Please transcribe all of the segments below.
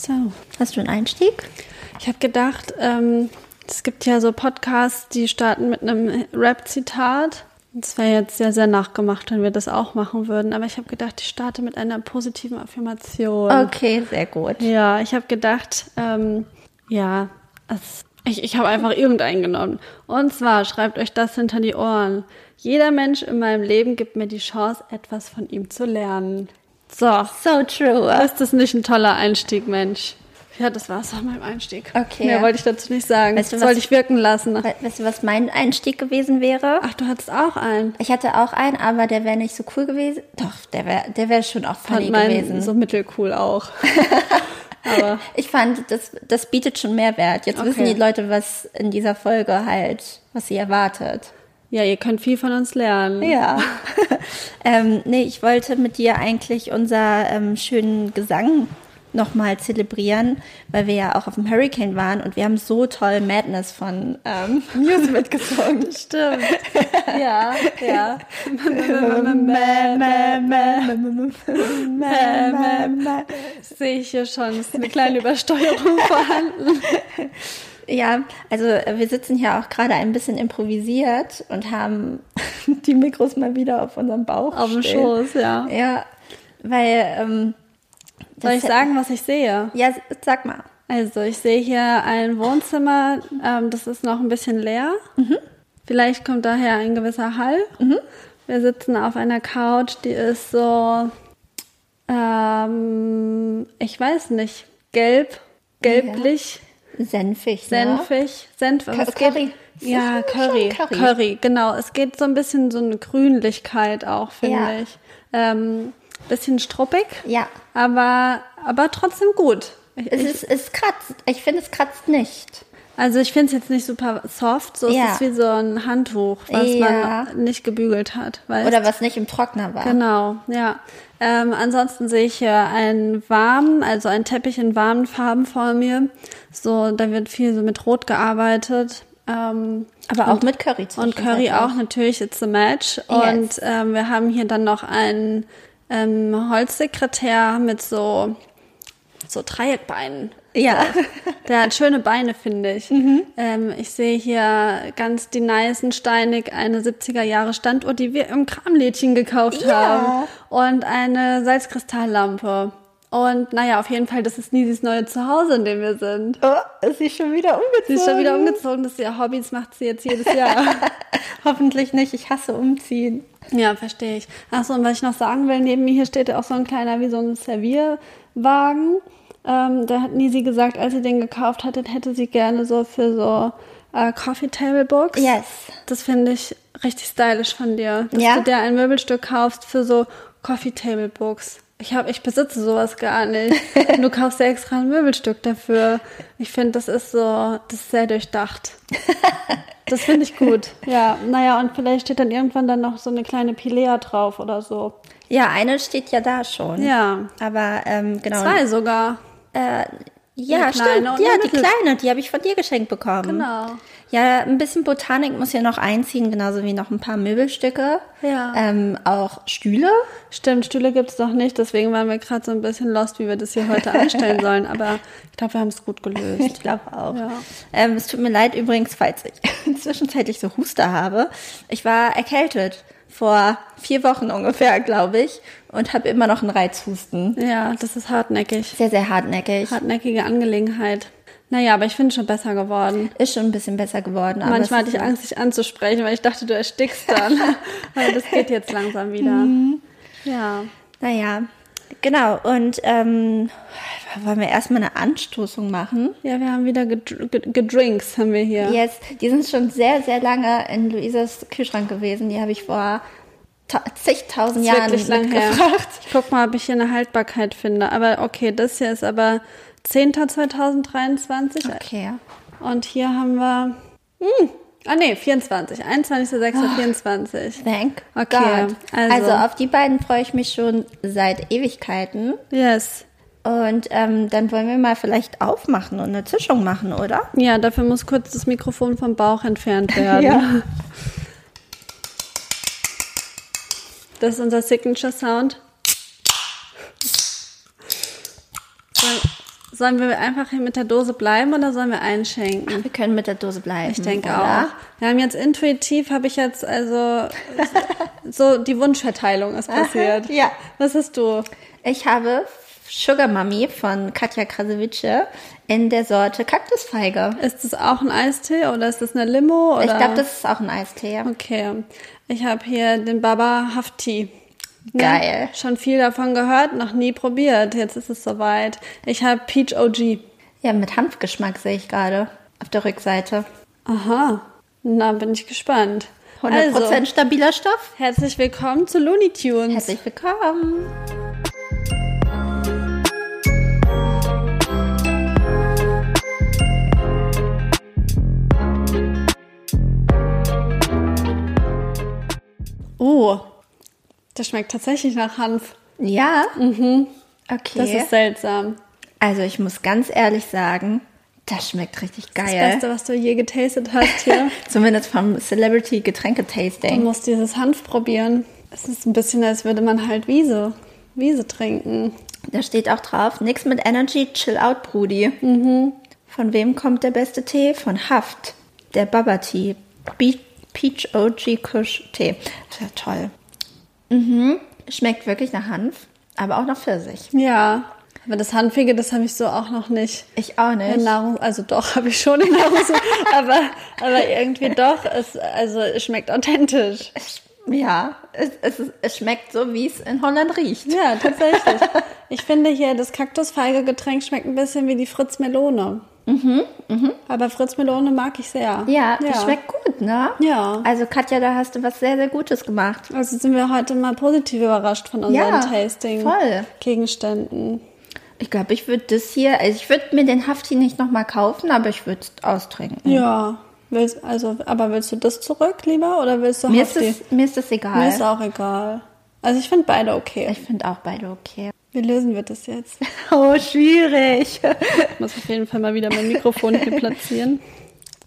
So, hast du einen Einstieg? Ich habe gedacht, ähm, es gibt ja so Podcasts, die starten mit einem Rap-Zitat. Es wäre jetzt sehr, sehr nachgemacht, wenn wir das auch machen würden. Aber ich habe gedacht, ich starte mit einer positiven Affirmation. Okay, sehr gut. Ja, ich habe gedacht, ähm, ja, es, ich, ich habe einfach irgendeinen genommen. Und zwar, schreibt euch das hinter die Ohren. Jeder Mensch in meinem Leben gibt mir die Chance, etwas von ihm zu lernen. So. So true. Ist das nicht ein toller Einstieg, Mensch? Ja, das war's auch meinem Einstieg. Okay. Mehr wollte ich dazu nicht sagen. Weißt du, das was- wollte ich wirken lassen. We- Weißt du, was mein Einstieg gewesen wäre? Ach, du hattest auch einen. Ich hatte auch einen, aber der wäre nicht so cool gewesen. Doch, der wäre der wär schon auch funny Fand gewesen. so mittelcool auch. Aber Ich fand, das, das bietet schon Mehrwert. Jetzt wissen Okay. die Leute, was in dieser Folge halt, was sie erwartet. Ja, ihr könnt viel von uns lernen. Ja. ähm, nee, ich wollte mit dir eigentlich unser ähm, schönen Gesang nochmal zelebrieren, weil wir ja auch auf dem Hurricane waren und wir haben so toll Madness von ähm, Muse mitgesungen. Stimmt. Ja, ja. Sehe ich hier schon. Ist eine kleine Übersteuerung vorhanden. Ja, also äh, wir sitzen hier auch gerade ein bisschen improvisiert und haben die Mikros mal wieder auf unserem Bauch Auf dem. Schoß, ja. Ja, weil ähm, Soll ich sagen, was ich sehe? Ja, sag mal. Also, ich sehe hier ein Wohnzimmer, ähm, das ist noch ein bisschen leer. Vielleicht kommt daher ein gewisser Hall. Wir sitzen auf einer Couch, die ist so, ähm, ich weiß nicht, gelb, gelblich, Senfig, ne? senfig, senf. aber es Curry. Ja, Curry, Curry. Curry, genau. Es geht so ein bisschen so eine Grünlichkeit auch, finde Ja. ich. Ähm, bisschen struppig, Ja. aber, aber trotzdem gut. Ich, Es, ist, es kratzt. Ich finde, es kratzt nicht. Also ich finde es jetzt nicht super soft, so Ja. es ist wie so ein Handtuch, was Ja. man nicht gebügelt hat. Weißt? Oder was nicht im Trockner war. Genau, ja. Ähm, ansonsten sehe ich hier einen warmen, also einen Teppich in warmen Farben vor mir. So, da wird viel so mit Rot gearbeitet. Ähm, Aber auch mit Curry und Curry auch natürlich, it's a match. Und ähm, wir haben hier dann noch einen ähm, Holzsekretär mit so, so Dreieckbeinen. Ja. Der hat schöne Beine, finde ich. Mhm. Ähm, ich sehe hier ganz die nicen Steinig eine 70er Jahre Standuhr, die wir im Kramlädchen gekauft Ja. haben. Und eine Salzkristalllampe. Und naja, auf jeden Fall, das ist Nisis neue Zuhause, in dem wir sind. Oh, ist sie schon wieder umgezogen? Sie ist schon wieder umgezogen, das ist ihr Hobbys, macht sie jetzt jedes Jahr. Hoffentlich nicht. Ich hasse umziehen. ja, verstehe ich. Achso, und was ich noch sagen will, neben mir hier steht auch so ein kleiner, wie so ein Servierwagen. Ähm, da hat Nisi gesagt, als sie den gekauft hatte, hätte sie gerne so für so äh, Coffee Table Books. Yes. Das finde ich richtig stylisch von dir, dass Ja? du dir ein Möbelstück kaufst für so Coffee Table Books. Ich habe, ich besitze sowas gar nicht. Und du kaufst dir extra ein Möbelstück dafür. Ich finde, das ist so, das ist sehr durchdacht. Das finde ich gut. Ja, naja, und vielleicht steht dann irgendwann dann noch so eine kleine Pilea drauf oder so. Ja, eine steht ja da schon. Ja. Aber ähm, genau. Zwei sogar. Äh, ja, stimmt. Ja, die mittel- kleine, die habe ich von dir geschenkt bekommen. Genau. Ja, ein bisschen Botanik muss ja noch einziehen, genauso wie noch ein paar Möbelstücke. Ja. Ähm, auch Stühle. Stimmt, Stühle gibt's noch nicht, deswegen waren wir gerade so ein bisschen lost, wie wir das hier heute anstellen sollen. Aber ich glaube, wir haben es gut gelöst. Ich glaube auch. Ja. Ähm, es tut mir leid übrigens, falls ich zwischenzeitlich so Huster habe. Ich war erkältet vor vier Wochen ungefähr, glaube ich, und habe immer noch einen Reizhusten. Ja, das ist hartnäckig. Sehr, sehr hartnäckig. Hartnäckige Angelegenheit. Naja, aber ich finde schon besser geworden. Ist schon ein bisschen besser geworden. aber Manchmal hatte ich Angst, dich anzusprechen, weil ich dachte, du erstickst dann. aber das geht jetzt langsam wieder. Mhm. Ja. Naja, genau. Und ähm, wollen wir erstmal eine Anstoßung machen? Ja, wir haben wieder gedr- ged- gedrinks, haben wir hier. Yes, die sind schon sehr, sehr lange in Luisas Kühlschrank gewesen. Die habe ich vor ta- zigtausend Jahren mitgebracht. Ich guck mal, ob ich hier eine Haltbarkeit finde. Aber okay, das hier ist aber 10.2023. Okay. Und hier haben wir. Hm, ah nee, 24. 21.06.24. Thank Okay, God. also- Also. auf die beiden freue ich mich schon seit Ewigkeiten. Yes. Und ähm, dann wollen wir mal vielleicht aufmachen und eine Zischung machen, oder? Ja, dafür muss kurz das Mikrofon vom Bauch entfernt werden. Ja. Das ist unser Signature Sound. Soll, Sollen wir einfach hier mit der Dose bleiben oder sollen wir einschenken? Wir können mit der Dose bleiben. Ich denke oder? auch. Wir haben jetzt intuitiv, habe ich jetzt also so die Wunschverteilung ist passiert. Ja. Was hast du? Ich habe Sugar Mummy von Katja Krasavice in der Sorte Kaktusfeige. Ist das auch ein Eistee oder ist das eine Limo? Oder? Ich glaube, das ist auch ein Eistee. ja. Okay. Ich habe hier den Baba Hafti. Geil. Schon viel davon gehört, noch nie probiert. Jetzt ist es soweit. Ich habe Peach OG. Ja, mit Hanfgeschmack sehe ich gerade auf der Rückseite. Aha. Na, bin ich gespannt. 100% Also, stabiler Stoff. herzlich willkommen zu Looney Tunes. Herzlich willkommen. Das schmeckt tatsächlich nach Hanf. Ja. Mhm. Okay. Das ist seltsam. also ich muss ganz ehrlich sagen, das schmeckt richtig Das geil. Beste, was du je getastet hast hier. Zumindest vom Celebrity Man Getränke-Tasting. muss dieses Hanf probieren. Es ist ein bisschen, als würde man halt Wiese, Wiese trinken. Da steht auch drauf, nix mit Energy, chill out, Brudi. Von wem kommt der beste Tee? Von Haft. Der Baba Tea. Be Peach OG Kush Tee. Das ist ja toll. Mhm. Schmeckt wirklich nach Hanf, aber auch nach Pfirsich. Ja, aber das Hanfige, das habe ich so auch noch nicht. Ich auch In nicht. Nahrung, also doch, habe ich schon in Nahrung, aber, aber irgendwie doch, es, also es schmeckt authentisch. Ja, es, es, es schmeckt so, wie es in Holland riecht. Ja, tatsächlich. Ich finde hier, das Kaktusfeige-Getränk schmeckt ein bisschen wie die Fritz Melone. Aber Fritz Melone mag ich sehr. Ja, die schmeckt gut, ne? Ja. Also Katja, da hast du was sehr, sehr Gutes gemacht. Also sind wir heute mal positiv überrascht von unseren Ja, Tasting voll. Gegenständen. Ich glaube, ich würde das hier, also ich würde mir den Hafti nicht nochmal kaufen, aber ich würde es austrinken. Ja. Willst, also, aber willst du das zurück lieber oder willst du Mir ist, Hafti? das, mir ist das egal. Mir ist auch egal. Also ich finde beide okay. ich finde auch beide okay. Wie lösen wir das jetzt? Oh, schwierig. Ich muss auf jeden Fall mal wieder mein Mikrofon hier platzieren.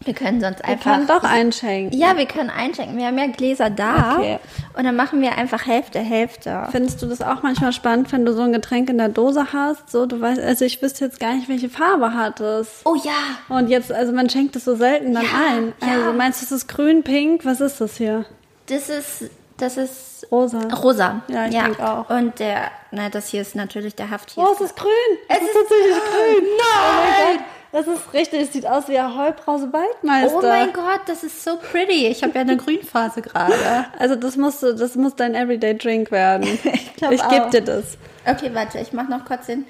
Wir können sonst Wir einfach. können doch einschenken. ja, wir können einschenken. Wir haben ja Gläser da. Okay. Und dann machen wir einfach Hälfte, Hälfte. Findest du das auch manchmal spannend, wenn du so ein Getränk in der Dose hast? So, du weißt, also ich wüsste jetzt gar nicht, welche Farbe hat es. Oh ja. Und jetzt, also man schenkt es so selten dann Ja, ein. ja. Also meinst du, es ist grün, pink? Was ist das hier? Das ist, das ist Rosa. rosa. Ja, ich denk auch. Und der, na, das hier ist natürlich der Hafti. Oh, es ist grün. Es ist tatsächlich grün. Nein. Das ist richtig, es sieht aus wie ein Heubrause Waldmeister. Oh mein Gott, das ist so pretty. Ich habe ja eine Grünphase gerade. Also das musst du, das muss dein Everyday Drink werden. ich glaub ich gebe dir das. Okay, warte, ich mache noch kurz den.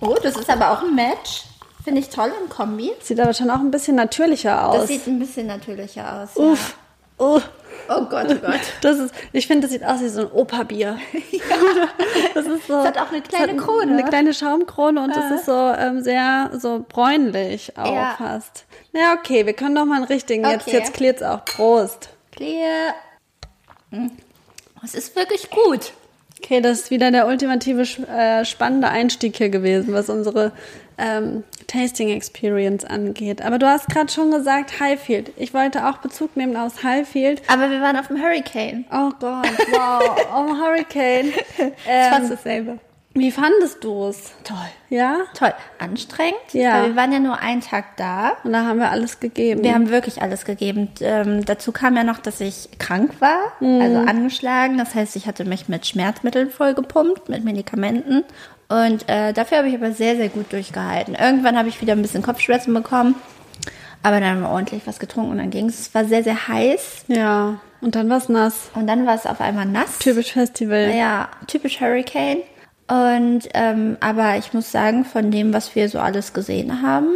Oh, das ist aber auch ein Match. Finde ich toll im Kombi. Sieht aber schon auch ein bisschen natürlicher aus. Das sieht ein bisschen natürlicher aus. Uff. Oh. Ja. Oh Gott, oh Gott. Das ist, ich finde, das sieht aus wie so ein Opa-Bier. Das ist so. Es hat auch eine kleine es Krone. Eine kleine Schaumkrone und es ist so ähm, sehr so bräunlich auch Ja. fast. Na okay, wir können doch mal einen richtigen. Jetzt, Okay. jetzt klärt's auch. Prost. Clear. Hm. Es ist wirklich gut. Okay, das ist wieder der ultimative äh, spannende Einstieg hier gewesen, was unsere ähm, Tasting Experience angeht. Aber du hast gerade schon gesagt Highfield. Ich wollte auch Bezug nehmen aus Highfield. Aber wir waren auf dem Hurricane. Oh Gott, wow, oh Hurricane. Fast Ähm, dasselbe. wie fandest du es? Toll. Ja? Toll. Anstrengend. Ja. Weil wir waren ja nur einen Tag da. Und da haben wir alles gegeben. Wir haben wirklich alles gegeben. Ähm, dazu kam ja noch, dass ich krank war, also angeschlagen. Das heißt, ich hatte mich mit Schmerzmitteln vollgepumpt, mit Medikamenten. Und äh, dafür habe ich aber sehr, sehr gut durchgehalten. Irgendwann habe ich wieder ein bisschen Kopfschmerzen bekommen. Aber dann haben wir ordentlich was getrunken und dann ging es. Es war sehr, sehr heiß. ja, und dann war's nass. Und dann war es auf einmal nass. Typisch Festival. Ja, typisch Hurricane. Und ähm, aber ich muss sagen, von dem, was wir so alles gesehen haben,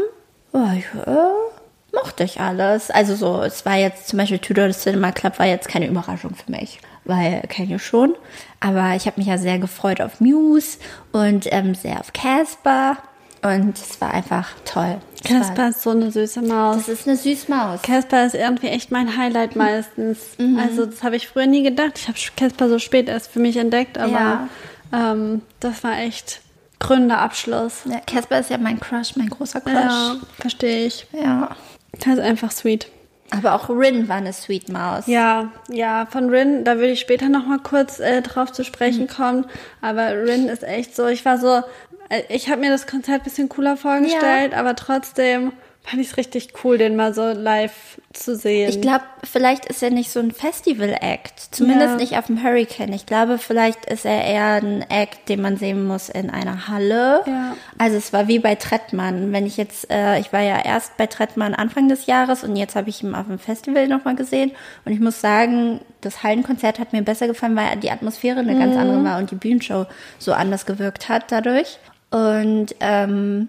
oh, ich, äh, mochte ich alles. Also so, es war jetzt zum Beispiel Tudor Cinema Club war jetzt keine Überraschung für mich, weil kenne ich schon. Aber ich habe mich ja sehr gefreut auf Muse und ähm, sehr auf Casper und es war einfach toll. Casper ist so eine süße Maus. Das ist eine Süßmaus. Casper ist irgendwie echt mein Highlight meistens. Mhm. Also das habe ich früher nie gedacht. Ich habe Casper so spät erst für mich entdeckt, aber Ja. ähm, das war echt gründer Abschluss. Ja, Casper ist ja mein Crush, mein großer Crush. Ja, verstehe ich. ja. Das ist einfach sweet. Aber auch Rin war eine Sweet Maus. Ja, ja, von Rin, da will ich später noch mal kurz äh, drauf zu Mhm. sprechen kommen. Aber Rin ist echt so, ich war so, äh, ich habe mir das Konzert ein bisschen cooler vorgestellt, aber trotzdem fand ich es richtig cool, den mal so live zu sehen. Ich glaube, vielleicht ist er nicht so ein Festival-Act. Zumindest Ja. nicht auf dem Hurricane. Ich glaube, vielleicht ist er eher ein Act, den man sehen muss in einer Halle. Ja. Also es war wie bei Trettmann. Wenn ich jetzt, äh, ich war ja erst bei Trettmann Anfang des Jahres und jetzt habe ich ihn auf dem Festival nochmal gesehen. Und ich muss sagen, das Hallenkonzert hat mir besser gefallen, weil die Atmosphäre eine ganz andere war und die Bühnenshow so anders gewirkt hat dadurch. Und ähm,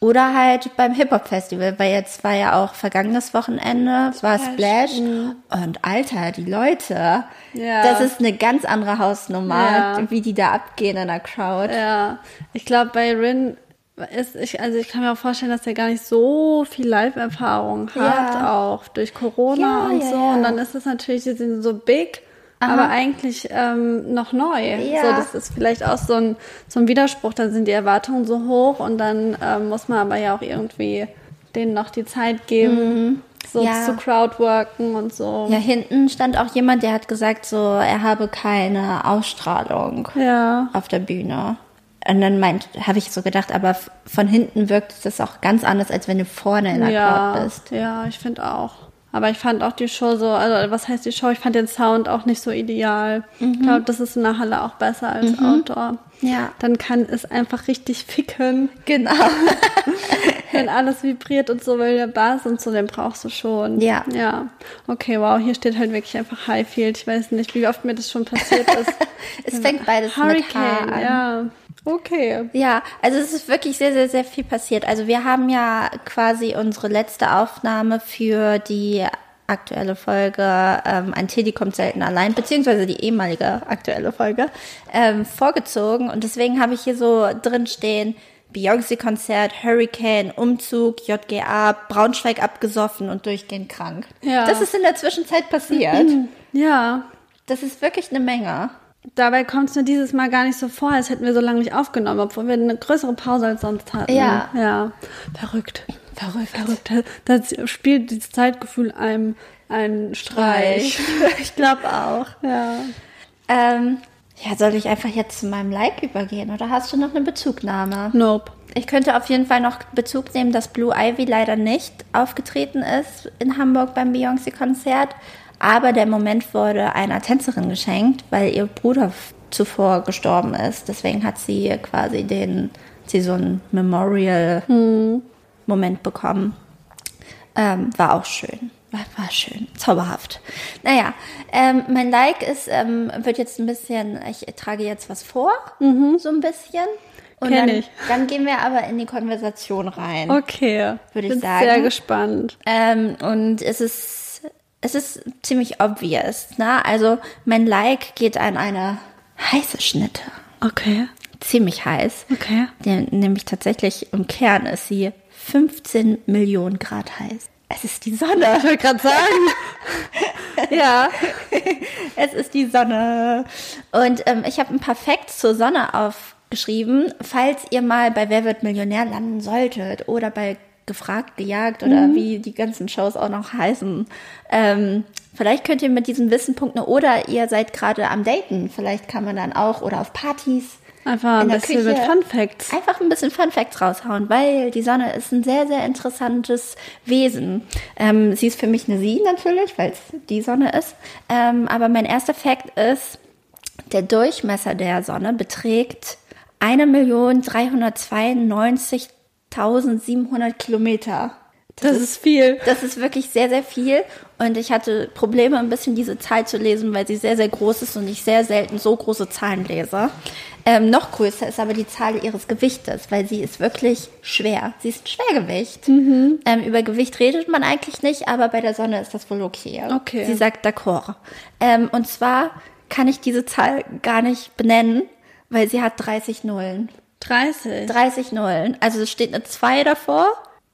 oder halt beim Hip-Hop-Festival, weil jetzt war ja auch vergangenes Wochenende, es war Splash. Und Alter, die Leute, Ja. das ist eine ganz andere Hausnummer, Ja. wie die da abgehen in der Crowd. Ja, ich glaube, bei Rin ist, ich, also ich kann mir auch vorstellen, dass er gar nicht so viel Live-Erfahrung hat, Ja. auch durch Corona und so. Und dann ist es natürlich, die sind so big, aber eigentlich ähm, noch neu. Ja. So, das ist vielleicht auch so ein, so ein Widerspruch, dann sind die Erwartungen so hoch und dann ähm, muss man aber ja auch irgendwie denen noch die Zeit geben, so Mhm. Ja. zu crowdworken und so. Ja, hinten stand auch jemand, der hat gesagt, so, er habe keine Ausstrahlung Ja. auf der Bühne. Und dann meint, habe ich so gedacht, aber von hinten wirkt das auch ganz anders, als wenn du vorne in der ja, Crowd bist. Ja, ich finde auch. Aber ich fand auch die Show so, also was heißt die Show? Ich fand den Sound auch nicht so ideal. Mhm. Ich glaube, das ist in der Halle auch besser als Outdoor. Ja. Dann kann es einfach richtig ficken, Genau. wenn alles vibriert und so, weil der Bass und so, den brauchst du schon. Ja. Ja. Okay, wow, hier steht halt wirklich einfach Highfield. Ich weiß nicht, wie oft mir das schon passiert ist. Es fängt beides mit H Hurricane, an. ja. Okay. Ja, also es ist wirklich sehr, sehr, sehr viel passiert. Also wir haben ja quasi unsere letzte Aufnahme für die aktuelle Folge ähm, Ein Teddy kommt selten allein, beziehungsweise die ehemalige aktuelle Folge, ähm, vorgezogen. Und deswegen habe ich hier so drin stehen, Beyoncé-Konzert, Hurricane, Umzug, JGA, Braunschweig abgesoffen und durchgehend krank. Ja. Das ist in der Zwischenzeit passiert. Ja. Das ist wirklich eine Menge. Dabei kommt es mir dieses Mal gar nicht so vor, als hätten wir so lange nicht aufgenommen, obwohl wir eine größere Pause als sonst hatten. Ja. Ja. Verrückt. Verrückt. Verrückt. Das spielt dieses Zeitgefühl einem einen Streich. ich glaube auch. Ja. Ähm, ja, soll ich einfach jetzt zu meinem Like übergehen oder hast du noch eine Bezugnahme? Nope. Ich könnte auf jeden Fall noch Bezug nehmen, dass Blue Ivy leider nicht aufgetreten ist in Hamburg beim Beyoncé-Konzert. Aber der Moment wurde einer Tänzerin geschenkt, weil ihr Bruder zuvor gestorben ist. Deswegen hat sie quasi den, sie so ein Memorial-Moment bekommen. Ähm, war auch schön. War, war schön. Zauberhaft. Naja, ähm, mein Like ist, ähm, wird jetzt ein bisschen, ich trage jetzt was vor, so ein bisschen. Und Kenn dann, ich. dann gehen wir aber in die Konversation rein. Okay. Würde ich Bin sagen. sehr gespannt. Ähm, und es ist, es ist ziemlich obvious. Ne? Also mein Like geht an eine heiße Schnitte. Okay. Ziemlich heiß. Okay. Der, nämlich tatsächlich im Kern ist sie 15 Millionen Grad heiß. Es ist die Sonne. Ich wollte gerade sagen. ja. Es ist die Sonne. Und ähm, ich habe ein paar Facts zur Sonne aufgeschrieben. Falls ihr mal bei Wer wird Millionär landen solltet oder bei Gefragt, Gejagt oder wie die ganzen Shows auch noch heißen. Ähm, vielleicht könnt ihr mit diesem Wissen punkten oder ihr seid gerade am Daten. Vielleicht kann man dann auch oder auf Partys. Einfach ein bisschen mit Küche Fun Facts. Einfach ein bisschen Fun Facts raushauen, weil die Sonne ist ein sehr, sehr interessantes Wesen. Ähm, sie ist für mich eine Sie natürlich, weil es die Sonne ist. Ähm, aber mein erster Fact ist, der Durchmesser der Sonne beträgt 1.392.700 Kilometer. Das ist viel. Das ist wirklich sehr, sehr viel. Und ich hatte Probleme, ein bisschen diese Zahl zu lesen, weil sie sehr, sehr groß ist und ich sehr selten so große Zahlen lese. Ähm, noch größer ist aber die Zahl ihres Gewichtes, weil sie ist wirklich schwer. Sie ist Schwergewicht. Ähm, über Gewicht redet man eigentlich nicht, aber bei der Sonne ist das wohl okay. Okay. Sie sagt d'accord. Ähm, und zwar kann ich diese Zahl gar nicht benennen, weil sie hat 30 Nullen. 30 30 Nullen. Also es steht eine 2 davor.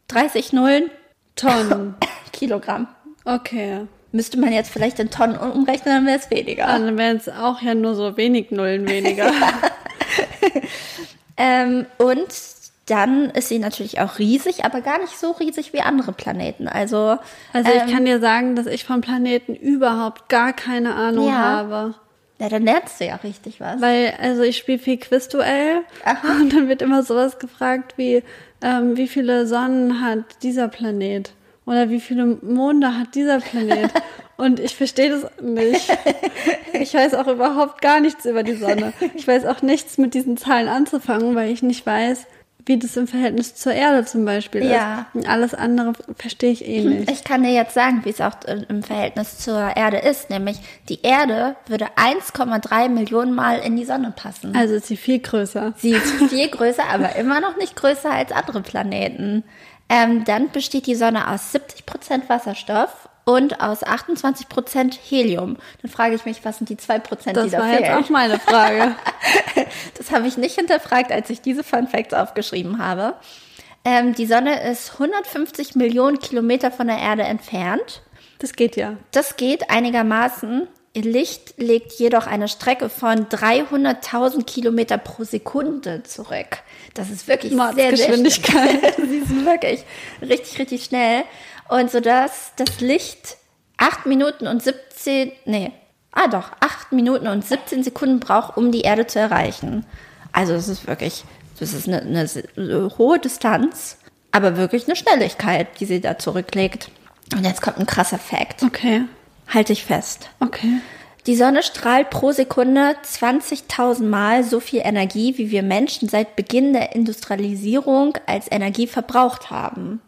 30 Nullen, Tonnen. Kilogramm. Okay. Müsste man jetzt vielleicht in Tonnen umrechnen, dann wäre es weniger. Also dann wären es auch ja nur so wenig Nullen weniger. Ähm, und dann ist sie natürlich auch riesig, aber gar nicht so riesig wie andere Planeten. Also, Also ähm, ich kann dir sagen, dass ich vom Planeten überhaupt gar keine Ahnung Ja. habe. Ja, dann lernst du ja richtig was. Weil, also ich spiele viel Quizduell Aha. und dann wird immer sowas gefragt wie, ähm, wie viele Sonnen hat dieser Planet? Oder wie viele Monde hat dieser Planet? Und ich verstehe das nicht. Ich weiß auch überhaupt gar nichts über die Sonne. Ich weiß auch nichts mit diesen Zahlen anzufangen, weil ich nicht weiß, wie das im Verhältnis zur Erde zum Beispiel Ja. ist. Und alles andere verstehe ich eh nicht. Ich kann dir jetzt sagen, wie es auch im Verhältnis zur Erde ist. Nämlich, die Erde würde 1,3 Millionen Mal in die Sonne passen. Also ist sie viel größer. Sie ist viel größer, aber immer noch nicht größer als andere Planeten. Ähm, dann besteht die Sonne aus 70% Wasserstoff und aus 28% Helium. Dann frage ich mich, was sind die 2%, die Das da war fehlen? jetzt auch meine Frage. Das habe ich nicht hinterfragt, als ich diese Fun Facts aufgeschrieben habe. Ähm, die Sonne ist 150 Millionen Kilometer von der Erde entfernt. Das geht ja. Das geht einigermaßen. Ihr Licht legt jedoch eine Strecke von 300.000 Kilometer pro Sekunde zurück. Das ist wirklich sehr, sehr Mordsgeschwindigkeit. schnell. Sie ist wirklich richtig, richtig schnell. Und so dass das Licht 8 Minuten und 17, nee, ah doch, 8 Minuten und 17 Sekunden braucht, um die Erde zu erreichen. Also es ist wirklich, das ist eine, eine se- hohe Distanz, aber wirklich eine Schnelligkeit, die sie da zurücklegt. Und jetzt kommt ein krasser Fact. Okay. Halte ich fest. Okay. Die Sonne strahlt pro Sekunde 20.000 Mal so viel Energie, wie wir Menschen seit Beginn der Industrialisierung als Energie verbraucht haben.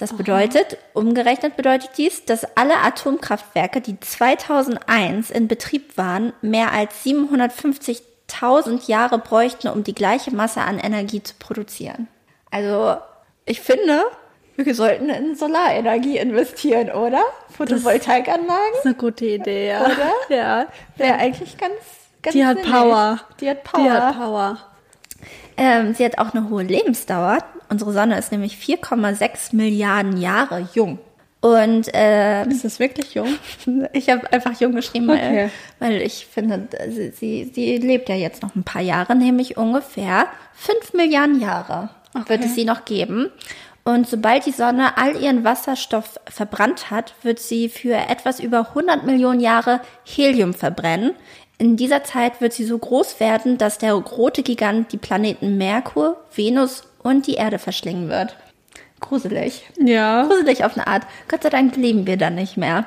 Das bedeutet, umgerechnet bedeutet dies, dass alle Atomkraftwerke, die 2001 in Betrieb waren, mehr als 750.000 Jahre bräuchten, um die gleiche Masse an Energie zu produzieren. Also, ich finde, wir sollten in Solarenergie investieren, oder? Photovoltaikanlagen? Das ist eine gute Idee, ja. Oder? Ja. Wäre eigentlich ganz, ganz Die hat. Power. Die hat Power. Die hat Power. Ähm, sie hat auch eine hohe Lebensdauer. Unsere Sonne ist nämlich 4,6 Milliarden Jahre jung. Und ähm, Ist das wirklich jung? ich habe einfach jung geschrieben, weil, Okay. weil ich finde, sie, sie, sie lebt ja jetzt noch ein paar Jahre, nämlich ungefähr 5 Milliarden Jahre wird es sie noch geben. Und sobald die Sonne all ihren Wasserstoff verbrannt hat, wird sie für etwas über 100 Millionen Jahre Helium verbrennen. In dieser Zeit wird sie so groß werden, dass der rote Gigant die Planeten Merkur, Venus und die Erde verschlingen wird. Gruselig Ja. gruselig auf eine Art. Gott sei Dank leben wir dann nicht mehr.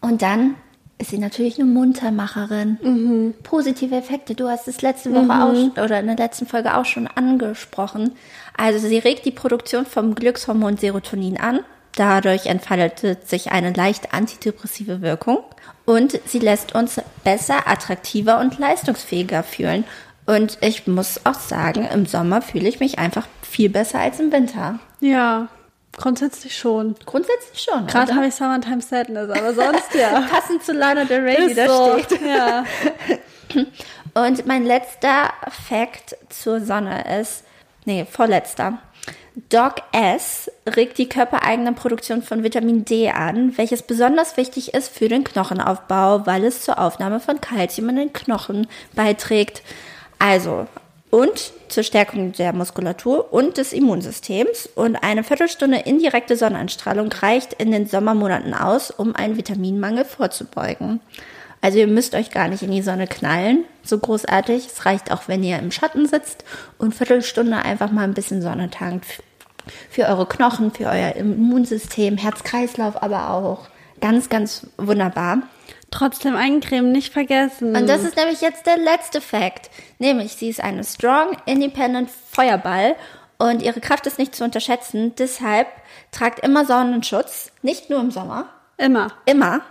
Und dann ist sie natürlich eine Muntermacherin. Positive Effekte. Du hast es letzte Woche auch oder in der letzten Folge auch schon angesprochen. Also sie regt die Produktion vom Glückshormon Serotonin an. Dadurch entfaltet sich eine leicht antidepressive Wirkung. Und sie lässt uns besser, attraktiver und leistungsfähiger fühlen. Und ich muss auch sagen, im Sommer fühle ich mich einfach viel besser als im Winter. Ja. Grundsätzlich schon. Grundsätzlich schon. Gerade habe ich Summertime Sadness, aber sonst ja. passend zu Lana Del Rey, die da so. steht. Ja. Und mein letzter Fact zur Sonne ist, nee, vorletzter. Doc S regt die körpereigene Produktion von Vitamin D an, welches besonders wichtig ist für den Knochenaufbau, weil es zur Aufnahme von Kalzium in den Knochen beiträgt. Also, und zur Stärkung der Muskulatur und des Immunsystems. Und eine Viertelstunde indirekte Sonneneinstrahlung reicht in den Sommermonaten aus, um einen Vitaminmangel vorzubeugen. Also ihr müsst euch gar nicht in die Sonne knallen, so großartig. Es reicht auch, wenn ihr im Schatten sitzt und Viertelstunde einfach mal ein bisschen Sonne tankt. Für eure Knochen, für euer Immunsystem, Herz-Kreislauf aber auch. Ganz, ganz wunderbar. Trotzdem eincremen nicht vergessen. Und das ist nämlich jetzt der letzte Fact. Nämlich, sie ist eine strong, independent Feuerball und ihre Kraft ist nicht zu unterschätzen. Deshalb tragt immer Sonnenschutz, nicht nur im Sommer, immer. immer.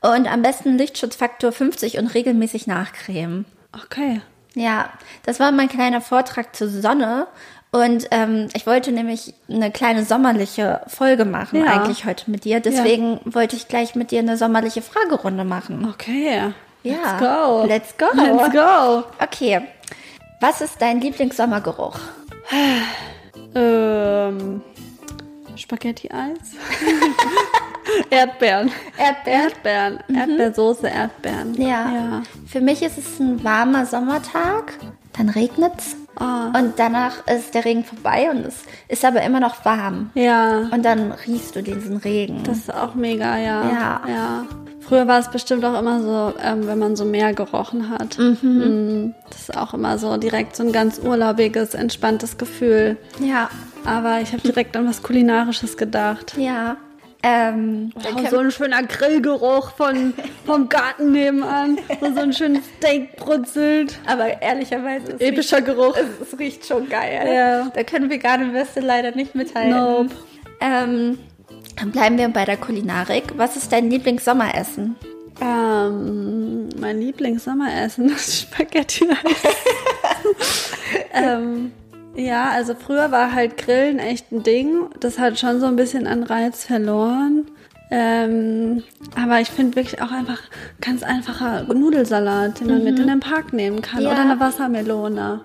Und am besten Lichtschutzfaktor 50 und regelmäßig nachcremen. Okay. Ja, das war mein kleiner Vortrag zur Sonne. Und ähm, ich wollte nämlich eine kleine sommerliche Folge machen, Ja. eigentlich heute mit dir. Deswegen wollte ich gleich mit dir eine sommerliche Fragerunde machen. Okay. Ja. Let's go. Let's go. Let's go. Okay. Was ist dein Lieblingssommergeruch? Ähm, Spaghetti-Eis. Erdbeeren. Erdbeeren. Erdbeeren. Erdbeersoße, Erdbeeren. Ja. ja. Für mich ist es ein warmer Sommertag, dann regnet's Ah. und danach ist der Regen vorbei und es ist aber immer noch warm. Ja. Und dann riechst du diesen Regen. Das ist auch mega, ja. Ja. Ja. Früher war es bestimmt auch immer so, ähm, wenn man so Meer gerochen hat. Mhm. Das ist auch immer so direkt so ein ganz urlaubiges, entspanntes Gefühl. Ja. Aber ich habe direkt an was Kulinarisches gedacht. Ja. Ähm, dann Oh, so ein schöner Grillgeruch von, vom Garten nebenan, wo so ein schönes Steak brutzelt. aber ehrlicherweise, es Epischer Geruch. Riecht, es, es riecht schon geil. Ja. Da können vegane Würste leider nicht mithalten. Nope. Ähm, dann bleiben wir bei der Kulinarik. Was ist dein Lieblingssommeressen? Ähm, mein Lieblingssommeressen ist Spaghetti. ähm, ja, also früher war halt Grillen echt ein Ding. Das hat schon so ein bisschen an Reiz verloren. Ähm, aber ich finde wirklich auch einfach ganz einfacher Nudelsalat, den man mit in den Park nehmen kann. Ja. Oder eine Wassermelone.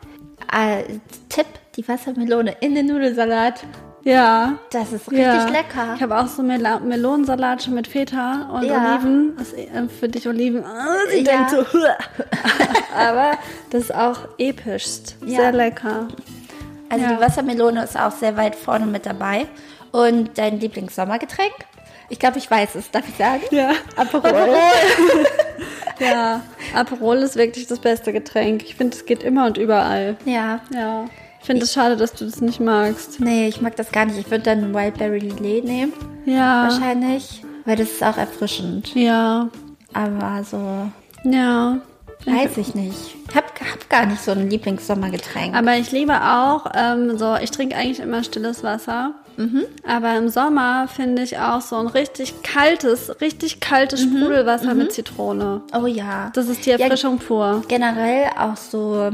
Äh, Tipp, die Wassermelone in den Nudelsalat. Ja. Das ist richtig ja. lecker. Ich habe auch so Mel Melonensalat schon mit Feta und Ja. Oliven. Das, äh, für dich Oliven. Ah, sie denkt so. Aber das ist auch epischst. Sehr lecker. Also Ja. die Wassermelone ist auch sehr weit vorne mit dabei. Und dein Lieblingssommergetränk? Ich glaube, ich weiß es. Darf ich sagen? Ja. Aperol. Ja. Aperol ist wirklich das beste Getränk. Ich finde, es geht immer und überall. Ja. Ja. Ich finde es schade, dass du das nicht magst. Nee, ich mag das gar nicht. Ich würde dann Wildberry Lillet nehmen. Ja. Wahrscheinlich. Weil das ist auch erfrischend. Ja. Aber so, Ja. Weiß ich nicht. Ich hab, hab gar nicht so ein Lieblingssommergetränk. Aber ich liebe auch, ähm, so, ich trinke eigentlich immer stilles Wasser. Aber im Sommer finde ich auch so ein richtig kaltes, richtig kaltes Sprudelwasser mit Zitrone. oh ja. Das ist die Ja, Erfrischung pur. generell auch so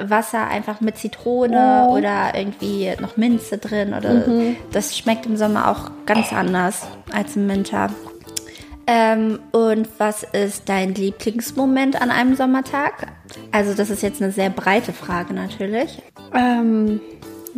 Wasser einfach mit Zitrone Oh. oder irgendwie noch Minze drin oder Mhm. das schmeckt im Sommer auch ganz anders als im Winter. Ähm, und was ist dein Lieblingsmoment an einem Sommertag? Also das ist jetzt eine sehr breite Frage natürlich. Ähm,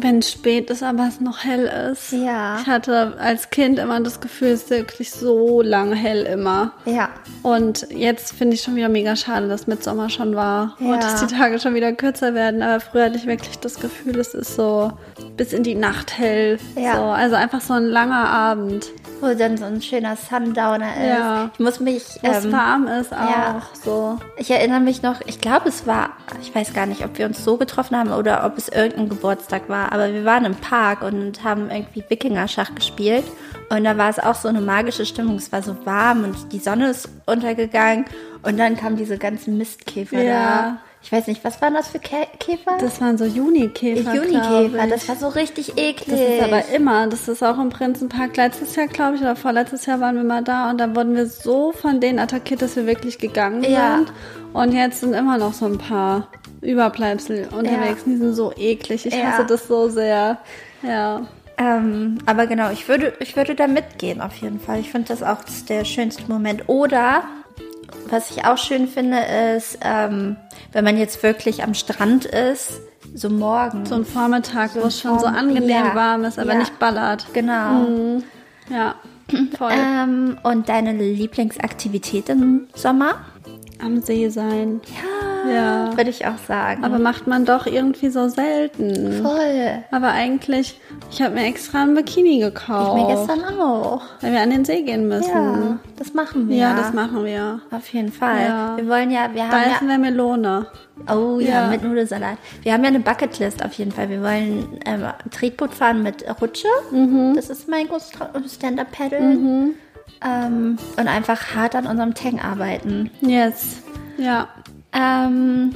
wenn es spät ist, aber es noch hell ist. Ja. Ich hatte als Kind immer das Gefühl, es ist wirklich so lang hell immer. Ja. Und jetzt finde ich schon wieder mega schade, dass Mitsommer schon war Ja. und dass die Tage schon wieder kürzer werden. Aber früher hatte ich wirklich das Gefühl, es ist so bis in die Nacht hell. Ja. So, also einfach so ein langer Abend, Wo dann so ein schöner Sundowner ist. Ja. Ich muss mich. wo es ähm, warm ist auch. ja. So. Ich erinnere mich noch, ich glaube, es war, ich weiß gar nicht, ob wir uns so getroffen haben oder ob es irgendein Geburtstag war, aber wir waren im Park und haben irgendwie Wikinger-Schach gespielt. Und da war es auch so eine magische Stimmung. Es war so warm und die Sonne ist untergegangen. Und dann kamen diese ganzen Mistkäfer Ja. Ich weiß nicht, was waren das für Kä Käfer? Das waren so Junikäfer. Junikäfer. Das war so richtig eklig. Das ist aber immer, das ist auch im Prinzenpark letztes Jahr, glaube ich, oder vorletztes Jahr waren wir mal da und da wurden wir so von denen attackiert, dass wir wirklich gegangen Ja. sind. Und jetzt sind immer noch so ein paar Überbleibsel unterwegs. Die sind so eklig. Ich Ja. hasse das so sehr. Ja. Ähm, aber genau, ich würde, ich würde da mitgehen auf jeden Fall. Ich finde das auch das der schönste Moment. Oder, was ich auch schön finde, ist, ähm, wenn man jetzt wirklich am Strand ist, so morgen. So ein Vormittag, wo ein es schon so angenehm ja. warm ist, aber Ja. nicht ballert. genau. Ja. Voll. Ähm, und deine Lieblingsaktivität im Sommer? Am See sein. Ja, Ja. würde ich auch sagen. Aber macht man doch irgendwie so selten. voll. Aber eigentlich, ich habe mir extra ein Bikini Ich gekauft. mir gestern auch. Weil wir an den See gehen müssen. Ja, das machen wir. Ja, das machen wir. Auf jeden Fall. Ja. Wir wollen ja, wir Da haben ja essen wir Melone. Oh ja, Ja. mit Nudelsalat. Wir haben ja eine Bucketlist auf jeden Fall. Wir wollen ähm, Tretboot fahren mit Rutsche. Mhm. Das ist mein großes. Stand-Up-Paddle. Ähm, und einfach hart an unserem Tang arbeiten. Yes. Ja. Ähm,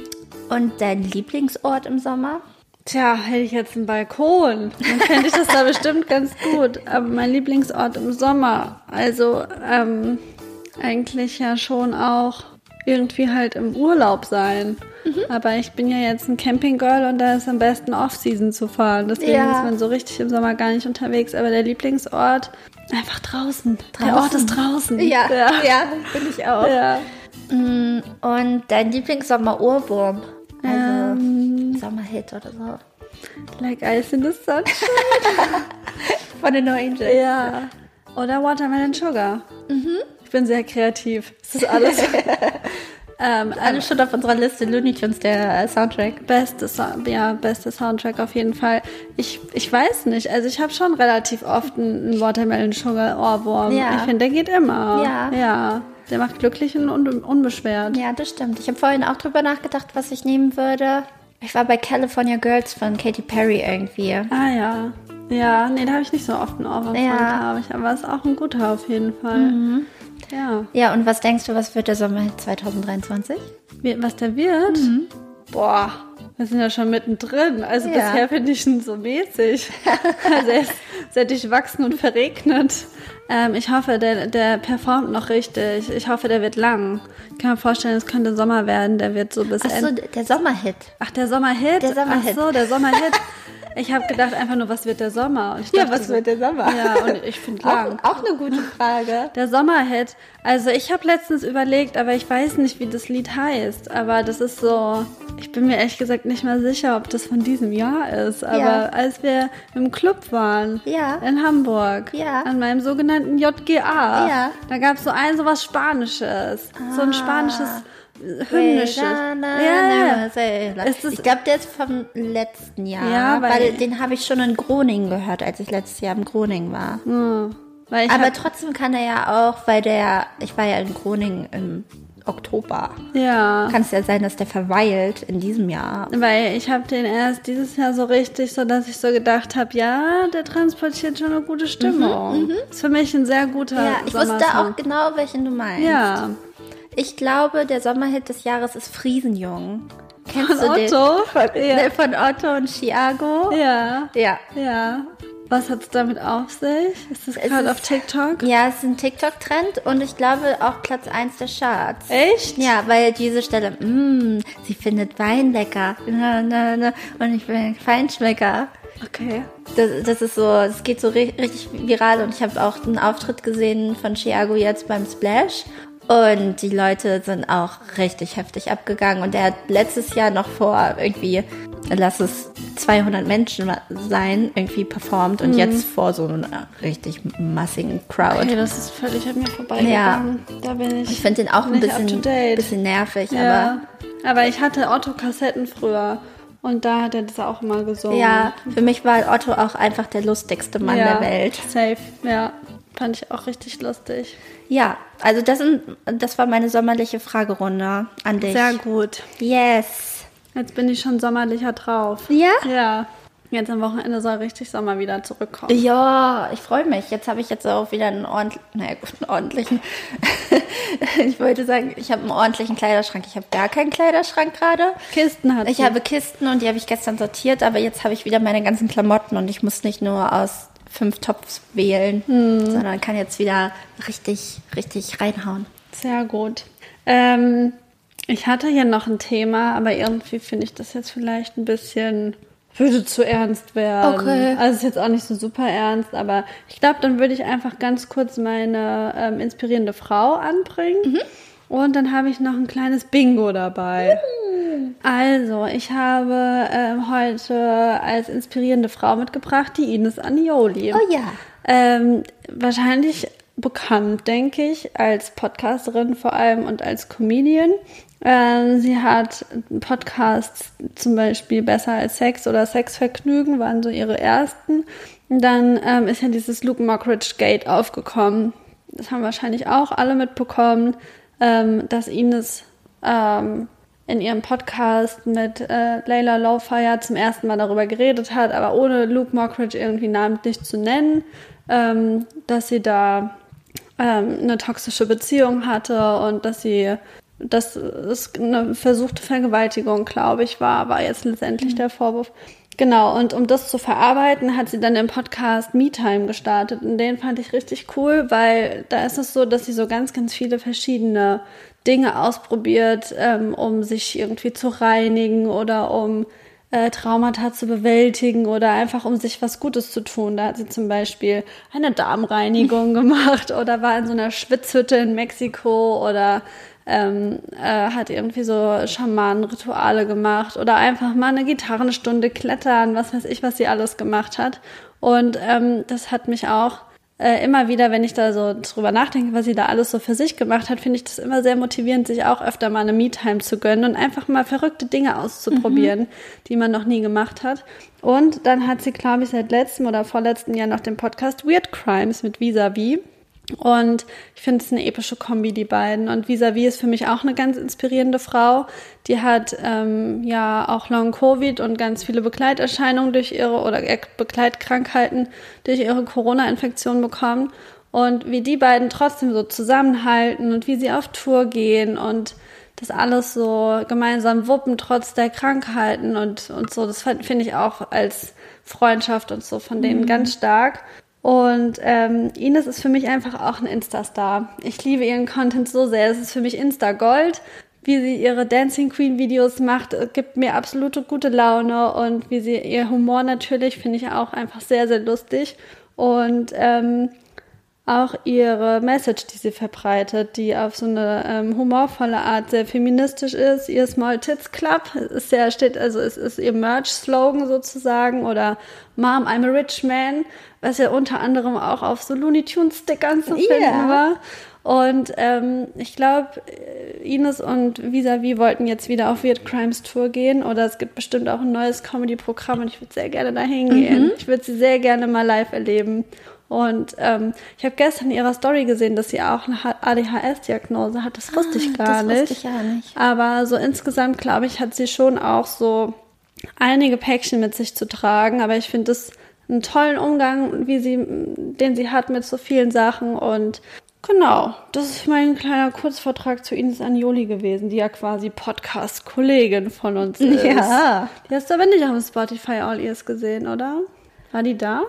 und dein Lieblingsort im Sommer? Tja, hätte ich jetzt einen Balkon, dann fände ich das da bestimmt ganz gut. Aber mein Lieblingsort im Sommer, also ähm, eigentlich ja schon auch irgendwie halt im Urlaub sein. Aber ich bin ja jetzt ein Campinggirl und da ist am besten Off-Season zu fahren. Deswegen Ja. ist man so richtig im Sommer gar nicht unterwegs. Aber der Lieblingsort einfach draußen. Der Draußen. Ort ist draußen. ja, ja. finde ich auch. ja. Mm, Und dein Lieblingssommer-Ohrwurm? Also Ähm. Sommerhit oder so. Like Ice in the Sun. Von den No Angels. Ja. Oder Watermelon Sugar. Ich bin sehr kreativ. Das ist alles. ähm, Alles schon auf unserer Liste. Looney Tunes, der äh, Soundtrack. beste, so ja, beste Soundtrack auf jeden Fall. Ich, ich weiß nicht. Also ich habe schon relativ oft einen, einen Watermelon Sugar Ohrwurm. Ja. Ich finde, der geht immer. Ja. Ja. Der macht glücklich und un unbeschwert. Ja, das stimmt. Ich habe vorhin auch drüber nachgedacht, was ich nehmen würde. Ich war bei California Girls von Katy Perry irgendwie. Ah ja. Ja, nee, da habe ich nicht so oft einen Ohrwurm Ja. von, glaube ich. Aber ist auch ein guter auf jeden Fall. Mhm. Ja. Ja, und was denkst du, was wird der Sommer 2023? Wie, was der wird? Boah, wir sind ja schon mittendrin. Also Mhm. Ja. bisher finde ich ihn so mäßig. also er ist sehr durchwachsen und verregnet. Ähm, ich hoffe, der, der performt noch richtig. Ich hoffe, der wird lang. Ich kann mir vorstellen, es könnte Sommer werden. Der wird so bis Ach so, der Sommerhit. Ach, der Sommerhit? Der Sommerhit. Ach so, der Sommerhit. Ich habe gedacht einfach nur, was wird der Sommer? Und ich dachte so, der Sommer? Ja, und ich finde lang. Auch, auch eine gute Frage. Der Sommerhit. Also ich habe letztens überlegt, aber ich weiß nicht, wie das Lied heißt. Aber das ist so, ich bin mir ehrlich gesagt nicht mal sicher, ob das von diesem Jahr ist. Aber Ja. als wir im Club waren Ja. in Hamburg, Ja. an meinem sogenannten JGA, Ja. da gab es so ein sowas Spanisches. So ein spanisches äh, hymnisches. Ja. ich glaube, der ist vom letzten Jahr. Ja, weil- weil, den habe ich schon in Groningen gehört, als ich letztes Jahr in Groningen war. Hm. Ich Aber trotzdem kann er ja auch, weil der, ich war ja in Groningen im Oktober. ja. Kann es ja sein, dass der verweilt in diesem Jahr. Weil ich habe den erst dieses Jahr so richtig, so dass ich so gedacht habe, ja, der transportiert schon eine gute Stimmung. Ist für mich ein sehr guter Ja, ich wusste Sommersong. auch genau, welchen du meinst. Ja. Ich glaube, der Sommerhit des Jahres ist Friesenjung. Kennst Von du den? Otto? Von, Ja. ne, von Otto und Chiago. Ja. Ja. Ja. Was hat's damit auf sich? Ist das Es gerade auf TikTok? Ja, es ist ein TikTok-Trend und ich glaube auch Platz 1 der Charts. Echt? Ja, weil diese Stelle, mh, sie findet Wein lecker. Na, na, na, und ich bin ein Feinschmecker. Okay. Das, das ist so, es geht so ri- richtig viral und ich habe auch einen Auftritt gesehen von Chiago jetzt beim Splash. Und die Leute sind auch richtig heftig abgegangen. Und er hat letztes Jahr noch vor irgendwie, lass es 200 Menschen sein, irgendwie performt. Und jetzt vor so einer richtig massigen Crowd. Okay, das ist völlig an mir vorbeigegangen. Da bin ich. Ich finde den auch ein bisschen, bisschen nervig, ja. Aber ich hatte Otto-Kassetten früher. Und da hat er das auch immer gesungen. aber ja, für mich war Otto auch einfach der lustigste Mann ja. der Welt. Safe, ja. Fand ich auch richtig lustig. Ja, also das, sind, das war meine sommerliche Fragerunde an dich. Sehr gut. Yes. Jetzt bin ich schon sommerlicher drauf. Ja? Ja. Jetzt am Wochenende soll richtig Sommer wieder zurückkommen. Ja, ich freue mich. Jetzt habe ich jetzt auch wieder einen ordentlichen, naja gut, einen ordentlichen. ich wollte sagen, ich habe einen ordentlichen Kleiderschrank. Ich habe gar keinen Kleiderschrank gerade. Kisten hat Ich sie. habe Kisten und die habe ich gestern sortiert, aber jetzt habe ich wieder meine ganzen Klamotten und ich muss nicht nur aus fünf Tops wählen, sondern kann jetzt wieder richtig, richtig reinhauen. Sehr gut. Ähm, ich hatte hier noch ein Thema, aber irgendwie finde ich das jetzt vielleicht ein bisschen, würde zu ernst werden. Okay. Also ist jetzt auch nicht so super ernst, aber ich glaube, dann würde ich einfach ganz kurz meine ähm, inspirierende Frau anbringen. Und dann habe ich noch ein kleines Bingo dabei. Also, ich habe ähm, heute als inspirierende Frau mitgebracht die Ines Anioli. Oh ja. Ähm, wahrscheinlich bekannt, denke ich, als Podcasterin vor allem und als Comedian. Ähm, sie hat Podcasts zum Beispiel Besser als Sex oder Sexvergnügen, waren so ihre ersten. Und dann ähm, ist ja dieses Luke Mockridge Gate aufgekommen. Das haben wahrscheinlich auch alle mitbekommen, ähm, dass Ines ähm, in ihrem Podcast mit äh, Layla Lowfire zum ersten Mal darüber geredet hat, aber ohne Luke Mockridge irgendwie namentlich zu nennen, ähm, dass sie da ähm, eine toxische Beziehung hatte und dass sie, dass es eine versuchte Vergewaltigung, glaube ich, war, war jetzt letztendlich der Vorwurf. Genau, und um das zu verarbeiten, hat sie dann den Podcast MeTime gestartet. Und den fand ich richtig cool, weil da ist es so, dass sie so ganz, ganz viele verschiedene Dinge ausprobiert, ähm, um sich irgendwie zu reinigen oder um äh, Traumata zu bewältigen oder einfach um sich was Gutes zu tun. Da hat sie zum Beispiel eine Darmreinigung gemacht oder war in so einer Schwitzhütte in Mexiko oder ähm, äh, hat irgendwie so Schamanenrituale gemacht oder einfach mal eine Gitarrenstunde klettern, was weiß ich, was sie alles gemacht hat. Und ähm, das hat mich auch äh, immer wieder, wenn ich da so drüber nachdenke, was sie da alles so für sich gemacht hat, finde ich das immer sehr motivierend, sich auch öfter mal eine Me-Time zu gönnen und einfach mal verrückte Dinge auszuprobieren, die man noch nie gemacht hat. Und dann hat sie, glaube ich, seit letztem oder vorletzten Jahr noch den Podcast Weird Crimes mit Visavi. Und ich finde es eine epische Kombi, die beiden. Und Visavi ist für mich auch eine ganz inspirierende Frau. Die hat ähm, ja auch Long Covid und ganz viele Begleiterscheinungen durch ihre oder Begleitkrankheiten durch ihre Corona-Infektion bekommen. Und wie die beiden trotzdem so zusammenhalten und wie sie auf Tour gehen und das alles so gemeinsam wuppen, trotz der Krankheiten und, und so. Das finde ich auch als Freundschaft und so von denen mhm. ganz stark. Und ähm, Ines ist für mich einfach auch ein Insta-Star. Ich liebe ihren Content so sehr. Es ist für mich Insta-Gold. Wie sie ihre Dancing Queen Videos macht, gibt mir absolute gute Laune. Und wie sie ihr Humor natürlich, finde ich auch einfach sehr, sehr lustig. Und ähm, auch ihre Message, die sie verbreitet, die auf so eine ähm, humorvolle Art sehr feministisch ist. Ihr Small Tits Club ist sehr, steht, also es ist ihr Merch-Slogan sozusagen oder Mom, I'm a Rich Man, was ja unter anderem auch auf so Looney Tunes Stickern zu finden yeah. war. Und ähm, ich glaube, Ines und Visavi wollten jetzt wieder auf Weird Crimes Tour gehen oder es gibt bestimmt auch ein neues Comedy-Programm und ich würde sehr gerne dahin gehen. Mhm. Ich würde sie sehr gerne mal live erleben. Und ähm, ich habe gestern in ihrer Story gesehen, dass sie auch eine ADHS-Diagnose hat. Das wusste ah, ich gar das nicht. Wusste ich ja nicht. Aber so insgesamt, glaube ich, hat sie schon auch so einige Päckchen mit sich zu tragen. Aber ich finde es einen tollen Umgang, wie sie, den sie hat mit so vielen Sachen. Und genau, das ist mein kleiner Kurzvortrag zu Ines Anjoli gewesen, die ja quasi Podcast-Kollegin von uns ist. Ja. Die hast du aber nicht auf dem Spotify All Ears gesehen, oder? War die da?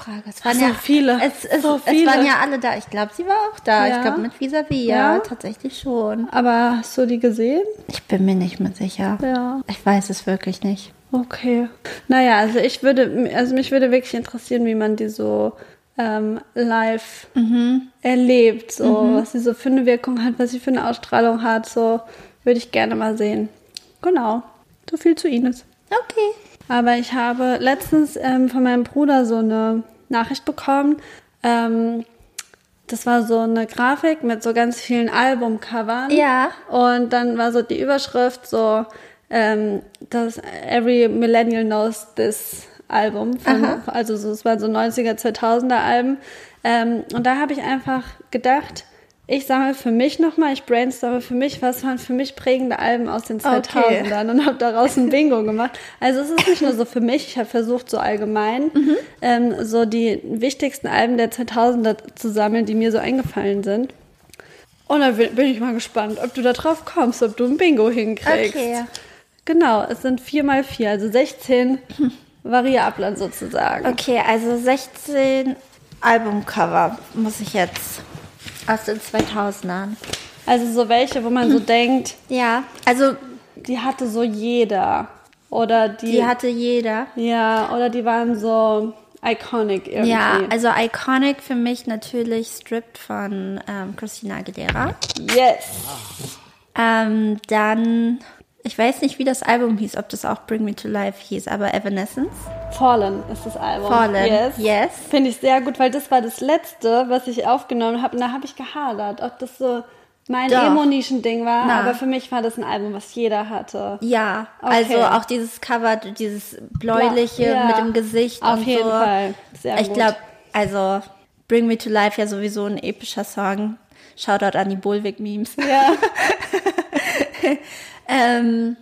Frage. Es waren so ja viele. Es, es, so viele. es waren ja alle da. Ich glaube, sie war auch da. Ja. Ich glaube, mit Visavi, ja, ja, tatsächlich schon. Aber hast du die gesehen? Ich bin mir nicht mehr sicher. Ja. Ich weiß es wirklich nicht. Okay. Naja, also ich würde, also mich würde wirklich interessieren, wie man die so ähm, live mhm. erlebt, so mhm. was sie so für eine Wirkung hat, was sie für eine Ausstrahlung hat, so würde ich gerne mal sehen. Genau. So viel zu Ines. Okay. Aber ich habe letztens ähm, von meinem Bruder so eine Nachricht bekommen. Ähm, das war so eine Grafik mit so ganz vielen Albumcovern. Ja. Und dann war so die Überschrift so, ähm, dass every millennial knows this Album. Von, also so, es waren so 90er, 2000er Alben. Ähm, und da habe ich einfach gedacht, ich sammle für mich nochmal, ich brainstorme für mich, was waren für mich prägende Alben aus den 2000ern okay. und habe daraus ein Bingo gemacht. Also es ist nicht nur so für mich, ich habe versucht, so allgemein mhm. ähm, so die wichtigsten Alben der 2000er zu sammeln, die mir so eingefallen sind. Und dann bin ich mal gespannt, ob du da drauf kommst, ob du ein Bingo hinkriegst. Okay. Genau, es sind 4 mal 4, also 16 Variablen sozusagen. Okay, also 16 Albumcover muss ich jetzt aus den 2000ern. Also so welche, wo man so denkt. Ja, also. Die hatte so jeder. Oder die. Die hatte jeder. Ja, oder die waren so iconic irgendwie. Ja, also iconic für mich natürlich Stripped von ähm, Christina Aguilera. Yes. Ähm, dann ich weiß nicht, wie das Album hieß, ob das auch Bring Me to Life hieß, aber Evanescence. Fallen ist das Album. Fallen, yes. yes. Finde ich sehr gut, weil das war das letzte, was ich aufgenommen habe. Und da habe ich gehadert, ob das so mein Emo-Nischen-Ding war. Na. Aber für mich war das ein Album, was jeder hatte. Ja, okay. also auch dieses Cover, dieses bläuliche ja. mit dem Gesicht Auf und jeden so. Fall. Sehr ich glaube, also Bring Me to Life ja sowieso ein epischer Song. Shoutout an die Bullwig-Memes. Ja. Ähm,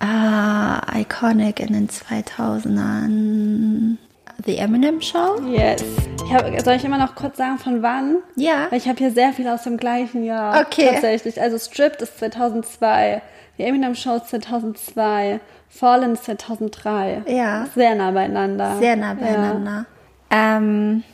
ah, iconic in den 2000ern. The Eminem Show? Yes. Ich hab, soll ich immer noch kurz sagen, von wann? Ja. Weil ich habe hier sehr viel aus dem gleichen Jahr. Okay. Tatsächlich. Also Stripped ist 2002. The Eminem Show ist 2002. Fallen ist 2003. Ja. Sehr nah beieinander. Sehr nah beieinander. Ja. Ähm,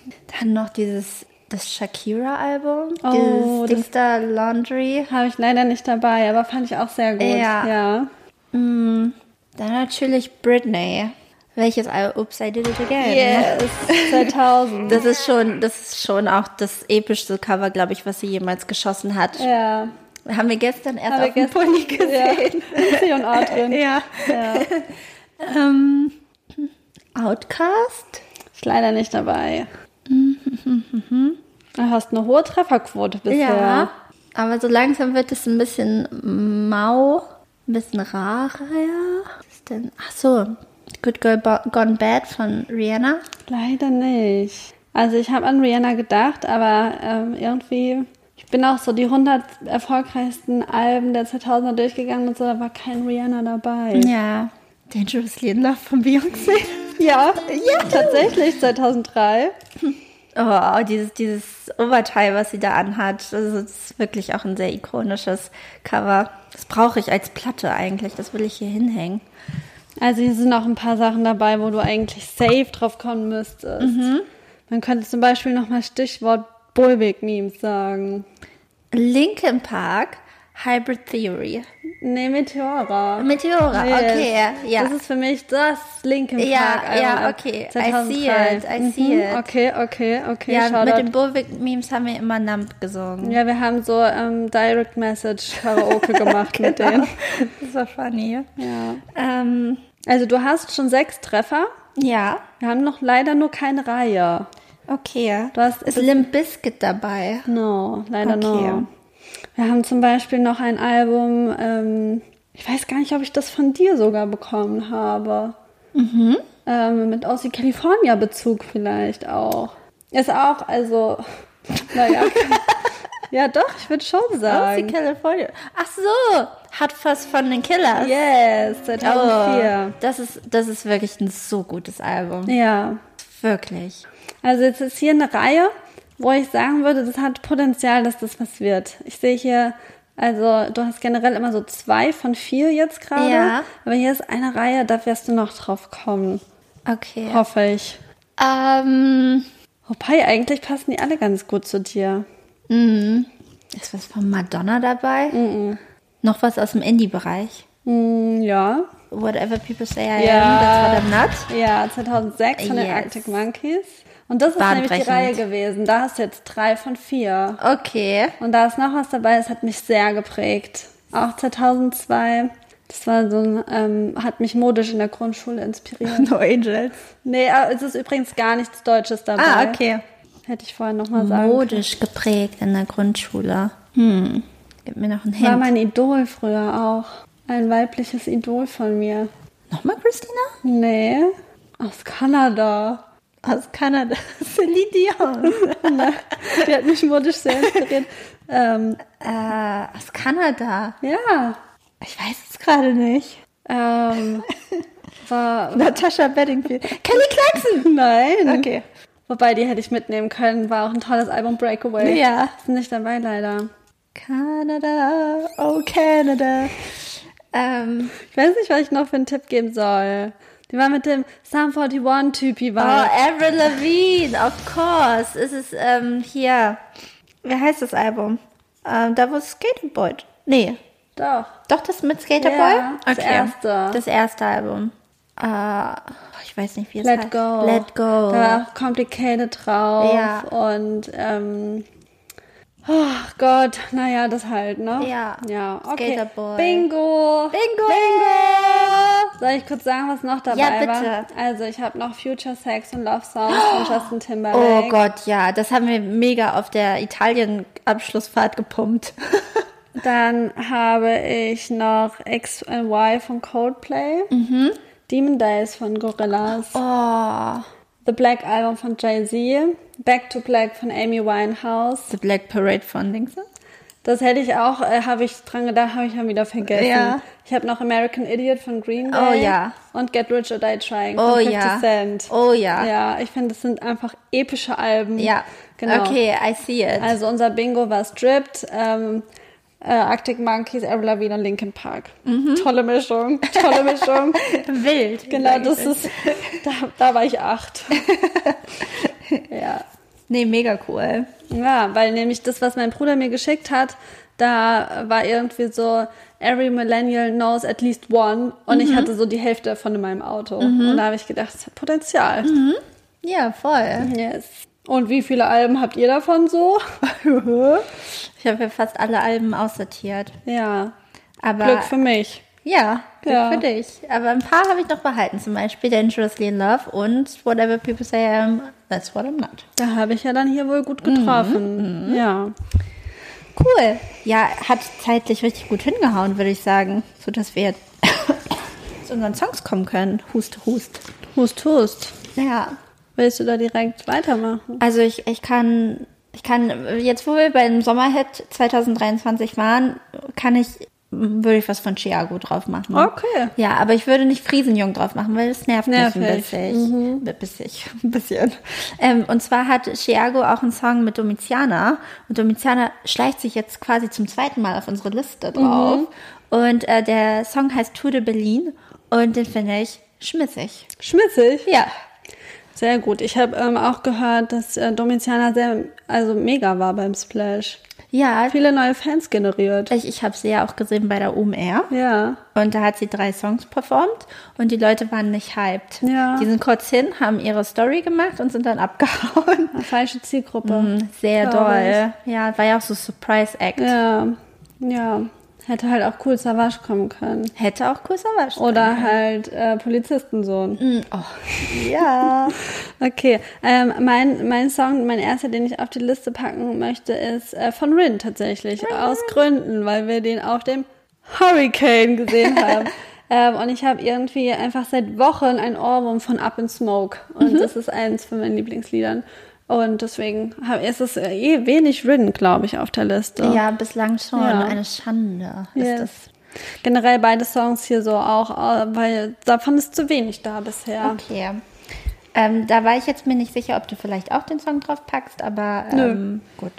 dann noch dieses das Shakira-Album, oh, Dingster Laundry. Habe ich leider nicht dabei, aber fand ich auch sehr gut. Ja. ja. Mm, dann natürlich Britney. Welches Album? Oops, I Did It Again. Yes, 2000. Das ist schon, das ist schon auch das epischste Cover, glaube ich, was sie jemals geschossen hat. Ja. Haben wir gestern erst Haben auf dem Pony gesehen. Ja. und A drin. Ja. ja. ähm, Outcast? Ist leider nicht dabei. Mhm. Du hast eine hohe Trefferquote bisher. Ja, aber so langsam wird es ein bisschen mau, ein bisschen rarer. Was ist denn? Ach so, Good Girl Gone Bad von Rihanna. Leider nicht. Also ich habe an Rihanna gedacht, aber ähm, irgendwie, ich bin auch so die 100 erfolgreichsten Alben der 2000er durchgegangen und so, da war kein Rihanna dabei. Ja. Dangerously in Love von Beyoncé. Ja, ja, tatsächlich 2003. Oh, dieses, dieses Oberteil, was sie da anhat, das ist wirklich auch ein sehr ikonisches Cover. Das brauche ich als Platte eigentlich, das will ich hier hinhängen. Also hier sind auch ein paar Sachen dabei, wo du eigentlich safe drauf kommen müsstest. Man könnte zum Beispiel nochmal Stichwort Bullwig-Memes sagen. Linkin Park, Hybrid Theory. Nee, Meteora. Meteora, Yes. okay, ja. Das ist für mich das Linkin Park. Ja, ja, okay. I 2003. see it, I see Mhm, it. Okay, okay, okay. Ja, Shoutout. mit den Bullwig-Memes haben wir immer Nump gesungen. ja, wir haben so ähm, Direct Message Karaoke gemacht mit Genau. denen. Das war funny. Ja. Ähm, Also du hast schon sechs Treffer. ja, Wir haben noch leider nur keine Reihe. okay. Du hast Ist Limp Bizkit dabei? No, leider Okay. no. Wir haben zum Beispiel noch ein Album, ähm, ich weiß gar nicht, ob ich das von dir sogar bekommen habe. Mhm. Ähm, mit Aussie California Bezug vielleicht auch. Ist auch, also, naja. ja, doch, ich würde schon Aussie sagen. California. Ach so, hat was von den Killers. Yes, 2004. Oh, das ist, das ist wirklich ein so gutes Album. Ja. Wirklich. Also jetzt ist hier eine Reihe, wo ich sagen würde, das hat Potenzial, dass das was wird. Ich sehe hier, also du hast generell immer so zwei von vier jetzt gerade. Ja. Aber hier ist eine Reihe, da wirst du noch drauf kommen. Okay. Hoffe ich. Ähm, Wobei, eigentlich passen die alle ganz gut zu dir. ist was von Madonna dabei? Noch was aus dem Indie-Bereich? Mm, ja. Whatever people say I Ja. am, that's what I'm not. Ja, 2006 von den Yes. Arctic Monkeys. Und das ist nämlich die. Reihe gewesen. Da hast du jetzt drei von vier. Okay. Und da ist noch was dabei, das hat mich sehr geprägt. Auch 2002. Das war so ein, ähm, hat mich modisch in der Grundschule inspiriert. No Angels. nee, äh, es ist übrigens gar nichts Deutsches dabei. Ah, okay. Hätte ich vorher nochmal sagen können. Modisch geprägt in der Grundschule. Hm. Gib mir noch War Hint. mein Idol früher auch. Ein weibliches Idol von mir. Nochmal Christina? Nee, aus Kanada. Aus Kanada. Celine Dion. Die hat mich modisch sehr inspiriert. ähm, äh, aus Kanada. ja, Ich weiß es gerade nicht. ähm, war, Natasha Bedingfield. Kelly Clarkson. nein. Okay. Wobei, die hätte ich mitnehmen können. War auch ein tolles Album, Breakaway. Ja. Ist nicht dabei, leider. Canada, oh Canada. Ähm, Ich weiß nicht, was ich noch für einen Tipp geben soll. Die war mit dem Psalm 41-Typi oh, war. Avril Lavigne, of course. Es ist ähm, hier. Wie heißt das Album? Ähm, da wo Skaterboy. Nee, Doch. doch das mit Skaterboy? Ja, das erste. Das erste Album. Äh, ich weiß nicht, wie es Let heißt. Go. Let Go. Da war auch Complicated drauf. Ja. Und, ähm, oh Gott, naja, das halt, ne? Ja. Ja, okay. Skaterboy. Bingo. Bingo! Soll ich kurz sagen, was noch dabei Ja, bitte. war? Also, ich habe noch Future Sex und Love Songs von Justin Timberlake. Oh Gott, ja, das haben wir mega auf der Italien-Abschlussfahrt gepumpt. Dann habe ich noch X and Y von Coldplay. Mhm. Demon Days von Gorillaz. Oh, The Black Album von Jay-Z. Back to Black von Amy Winehouse. The Black Parade von Dings. Das hätte ich auch, äh, habe ich dran gedacht, habe ich dann wieder vergessen. Ja. Ich habe noch American Idiot von Green Day. Oh ja. Und Get Rich or Die Trying Oh von 50 ja. Cent. Oh ja. Ja, ich finde, das sind einfach epische Alben. Ja, genau. Okay, I see it. Also unser Bingo war Stripped, ähm, äh, Arctic Monkeys, Avril Lavigne und Linkin Park. Mhm. Tolle Mischung, tolle Mischung. Wild. genau, das ist, da, da war ich acht. ja. Nee, mega cool. Ja, weil nämlich das, was mein Bruder mir geschickt hat, da war irgendwie so, every millennial knows at least one. Und Mhm. ich hatte so die Hälfte davon in meinem Auto. Und da habe ich gedacht, das hat Potenzial. Ja, voll. Yes. Und wie viele Alben habt ihr davon so? Ich habe ja fast alle Alben aussortiert. ja. Aber Glück für mich. Ja, Glück Ja. für dich. Aber ein paar habe ich noch behalten. Zum Beispiel Dangerously in Love und Whatever People Say I Am, That's What I'm Not. Da habe ich ja dann hier wohl gut getroffen. Ja. Cool. Ja, hat zeitlich richtig gut hingehauen, würde ich sagen. So dass wir jetzt zu unseren Songs kommen können. Hust, hust. Hust, hust. Ja. Willst du da direkt weitermachen? Also ich, ich kann, ich kann, jetzt wo wir beim Sommerhit 2023 waren, kann ich, würde ich was von Chiago drauf machen. Okay. Ja, aber ich würde nicht Friesenjung drauf machen, weil das nervt mich ein bisschen. Ein bisschen. Ein bisschen. Ähm, und zwar hat Chiago auch einen Song mit Domitiana. Und Domitiana schleicht sich jetzt quasi zum zweiten Mal auf unsere Liste drauf. Und äh, der Song heißt Tour de Berlin. Und den finde ich schmissig. Schmissig. Ja. Sehr gut. Ich habe ähm, auch gehört, dass äh, Domitiana sehr, also mega war beim Splash. Ja, Viele neue Fans generiert. ich, ich habe sie ja auch gesehen bei der OMR. Ja. Und da hat sie drei Songs performt und die Leute waren nicht hyped. Ja. Die sind kurz hin, haben ihre Story gemacht und sind dann abgehauen. Eine falsche Zielgruppe. Mhm, Sehr doll. Ja, war ja auch so Surprise Act. Ja. Ja. Hätte halt auch cool Savage kommen können. Hätte auch cool Savage Oder können. halt äh, Polizistensohn. Mhm, Oh. Ja. Okay, ähm, mein, mein Song, mein erster, den ich auf die Liste packen möchte, ist äh, von Rin tatsächlich. Aus Gründen, weil wir den auf dem Hurricane gesehen haben. ähm, und ich habe irgendwie einfach seit Wochen ein Ohrwurm von Up in Smoke. Und das ist eins von meinen Lieblingsliedern. Und deswegen ist es äh, eh wenig Rin, glaube ich, auf der Liste. ja, bislang schon. Ja. Eine Schande ist Yes. das. Generell beide Songs hier so auch, äh, weil davon ist zu wenig da bisher. Okay. Ähm, da war ich jetzt mir nicht sicher, ob du vielleicht auch den Song drauf packst, aber ähm, gut.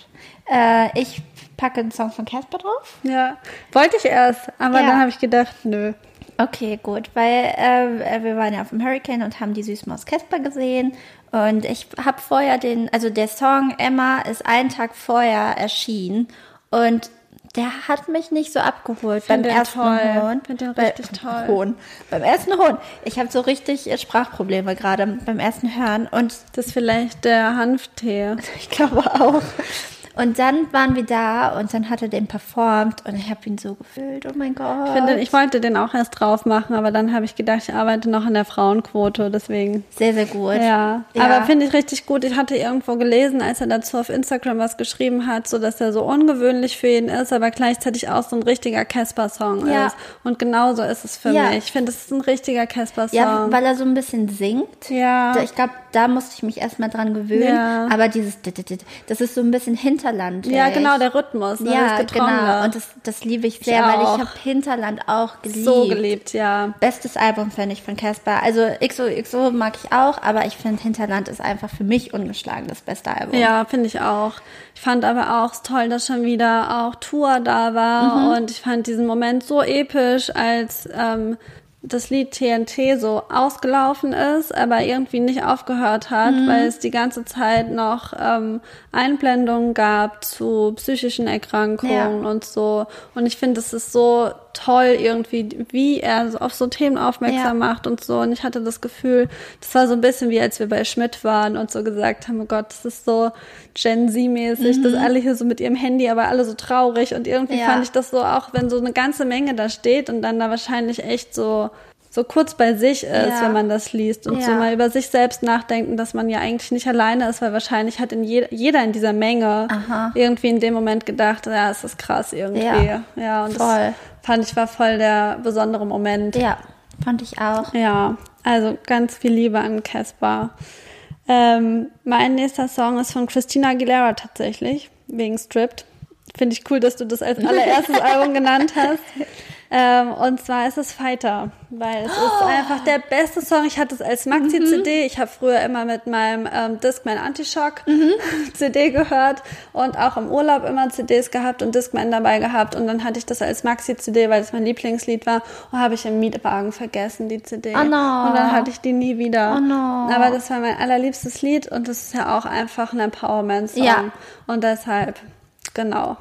Äh, ich packe einen Song von Casper drauf. Ja, wollte ich erst, aber Ja. dann habe ich gedacht, nö. Okay, gut, weil äh, wir waren ja auf dem Hurricane und haben die Süßmaus Casper gesehen. Und ich habe vorher den, also der Song Emma ist einen Tag vorher erschienen und der hat mich nicht so abgeholt beim Find den ersten toll. Hohn. Find den Bei- richtig toll. Hohn. Beim ersten Hohn. Ich habe so richtig äh, Sprachprobleme gerade beim ersten Hören und Das ist vielleicht der Hanftee. ich glaube auch. Und dann waren wir da und dann hat er den performt und ich habe ihn so gefühlt. Oh mein Gott. Ich, finde, ich wollte den auch erst drauf machen, aber dann habe ich gedacht, ich arbeite noch an der Frauenquote, deswegen. sehr, sehr gut. Ja, Ja. aber finde ich richtig gut. Ich hatte irgendwo gelesen, als er dazu auf Instagram was geschrieben hat, so dass er so ungewöhnlich für ihn ist, aber gleichzeitig auch so ein richtiger Casper-Song Ja. ist. Und genauso ist es für Ja. mich. Ich finde, es ist ein richtiger Casper-Song. Ja, weil er so ein bisschen singt. Ja. Ich glaube, da musste ich mich erstmal dran gewöhnen. Ja. Aber dieses, das ist so ein bisschen Hinterland. ja, genau, der Rhythmus. Ne? Ja, genau. Und das, das liebe ich sehr, weil auch. ich habe Hinterland auch geliebt. so geliebt, ja. Bestes Album finde ich von Casper. Also XOXO mag ich auch, aber ich finde Hinterland ist einfach für mich ungeschlagen das beste Album. Ja, finde ich auch. Ich fand aber auch toll, dass schon wieder auch Tour da war Mhm. und ich fand diesen Moment so episch, als ähm, das Lied TNT so ausgelaufen ist, aber irgendwie nicht aufgehört hat, Mhm. weil es die ganze Zeit noch ähm, Einblendungen gab zu psychischen Erkrankungen Ja. und so. Und ich finde, es ist so toll irgendwie, wie er so auf so Themen aufmerksam Ja. macht und so. Und ich hatte das Gefühl, das war so ein bisschen wie als wir bei Schmidt waren und so gesagt haben, oh Gott, das ist so Gen Z-mäßig, dass alle hier so mit ihrem Handy, aber alle so traurig. Und irgendwie Mhm. Ja. fand ich das so auch, wenn so eine ganze Menge da steht und dann da wahrscheinlich echt so so kurz bei sich ist, Ja. wenn man das liest und so Ja. mal über sich selbst nachdenken, dass man ja eigentlich nicht alleine ist, weil wahrscheinlich hat in je jeder in dieser Menge Aha. irgendwie in dem Moment gedacht, ja, es ist krass irgendwie. Ja. Ja, und Voll. das fand ich war voll der besondere Moment. Ja, fand ich auch. Ja, also ganz viel Liebe an Caspar. Ähm, mein nächster Song ist von Christina Aguilera tatsächlich, wegen Stripped. Finde ich cool, dass du das als allererstes Album genannt hast. Ähm, und zwar ist es Fighter, weil es ist einfach der beste Song. Ich hatte es als Maxi-CD. Ich habe früher immer mit meinem ähm, Discman Antishock CD gehört und auch im Urlaub immer CDs gehabt und Discman dabei gehabt. Und dann hatte ich das als Maxi-CD, weil es mein Lieblingslied war. Und habe ich im Mietwagen vergessen, die CD. Oh no. Und dann hatte ich die nie wieder. Oh no. Aber das war mein allerliebstes Lied und das ist ja auch einfach ein Empowerment-Song. Ja. Und deshalb, genau,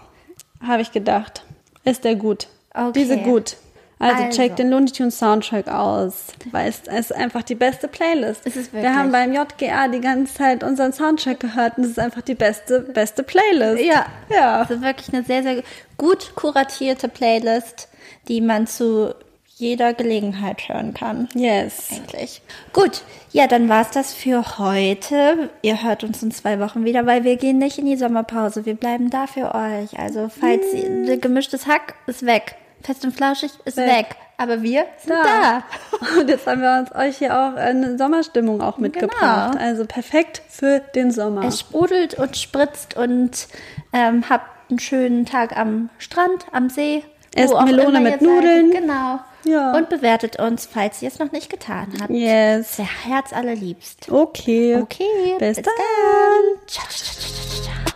habe ich gedacht, ist der gut. Okay. Diese gut. Also, Also. check den Looney Tunes Soundtrack aus, weil es es ist einfach die beste Playlist. Es ist Wir wirklich. haben beim JGA die ganze Zeit unseren Soundtrack gehört und es ist einfach die beste, beste Playlist. Ja, Ja. Das ist wirklich eine sehr, sehr gut kuratierte Playlist, die man zu jeder Gelegenheit hören kann. Yes. Eigentlich. Gut, ja, dann war's das für heute. Ihr hört uns in zwei Wochen wieder, weil wir gehen nicht in die Sommerpause. Wir bleiben da für euch. Also, falls ihr, gemischtes Hack ist weg. Fest und flauschig ist Weg. weg. Aber wir sind da. Und jetzt haben wir uns euch hier auch eine Sommerstimmung auch mitgebracht. Genau. Also perfekt für den Sommer. Es sprudelt und spritzt und ähm, habt einen schönen Tag am Strand, am See. Esst Melone mit Nudeln. Seid. Genau. Ja. Und bewertet uns, falls ihr es noch nicht getan habt. Yes. Der Herz allerliebst. Okay. Okay, Bis dann. Ciao, ciao, ciao.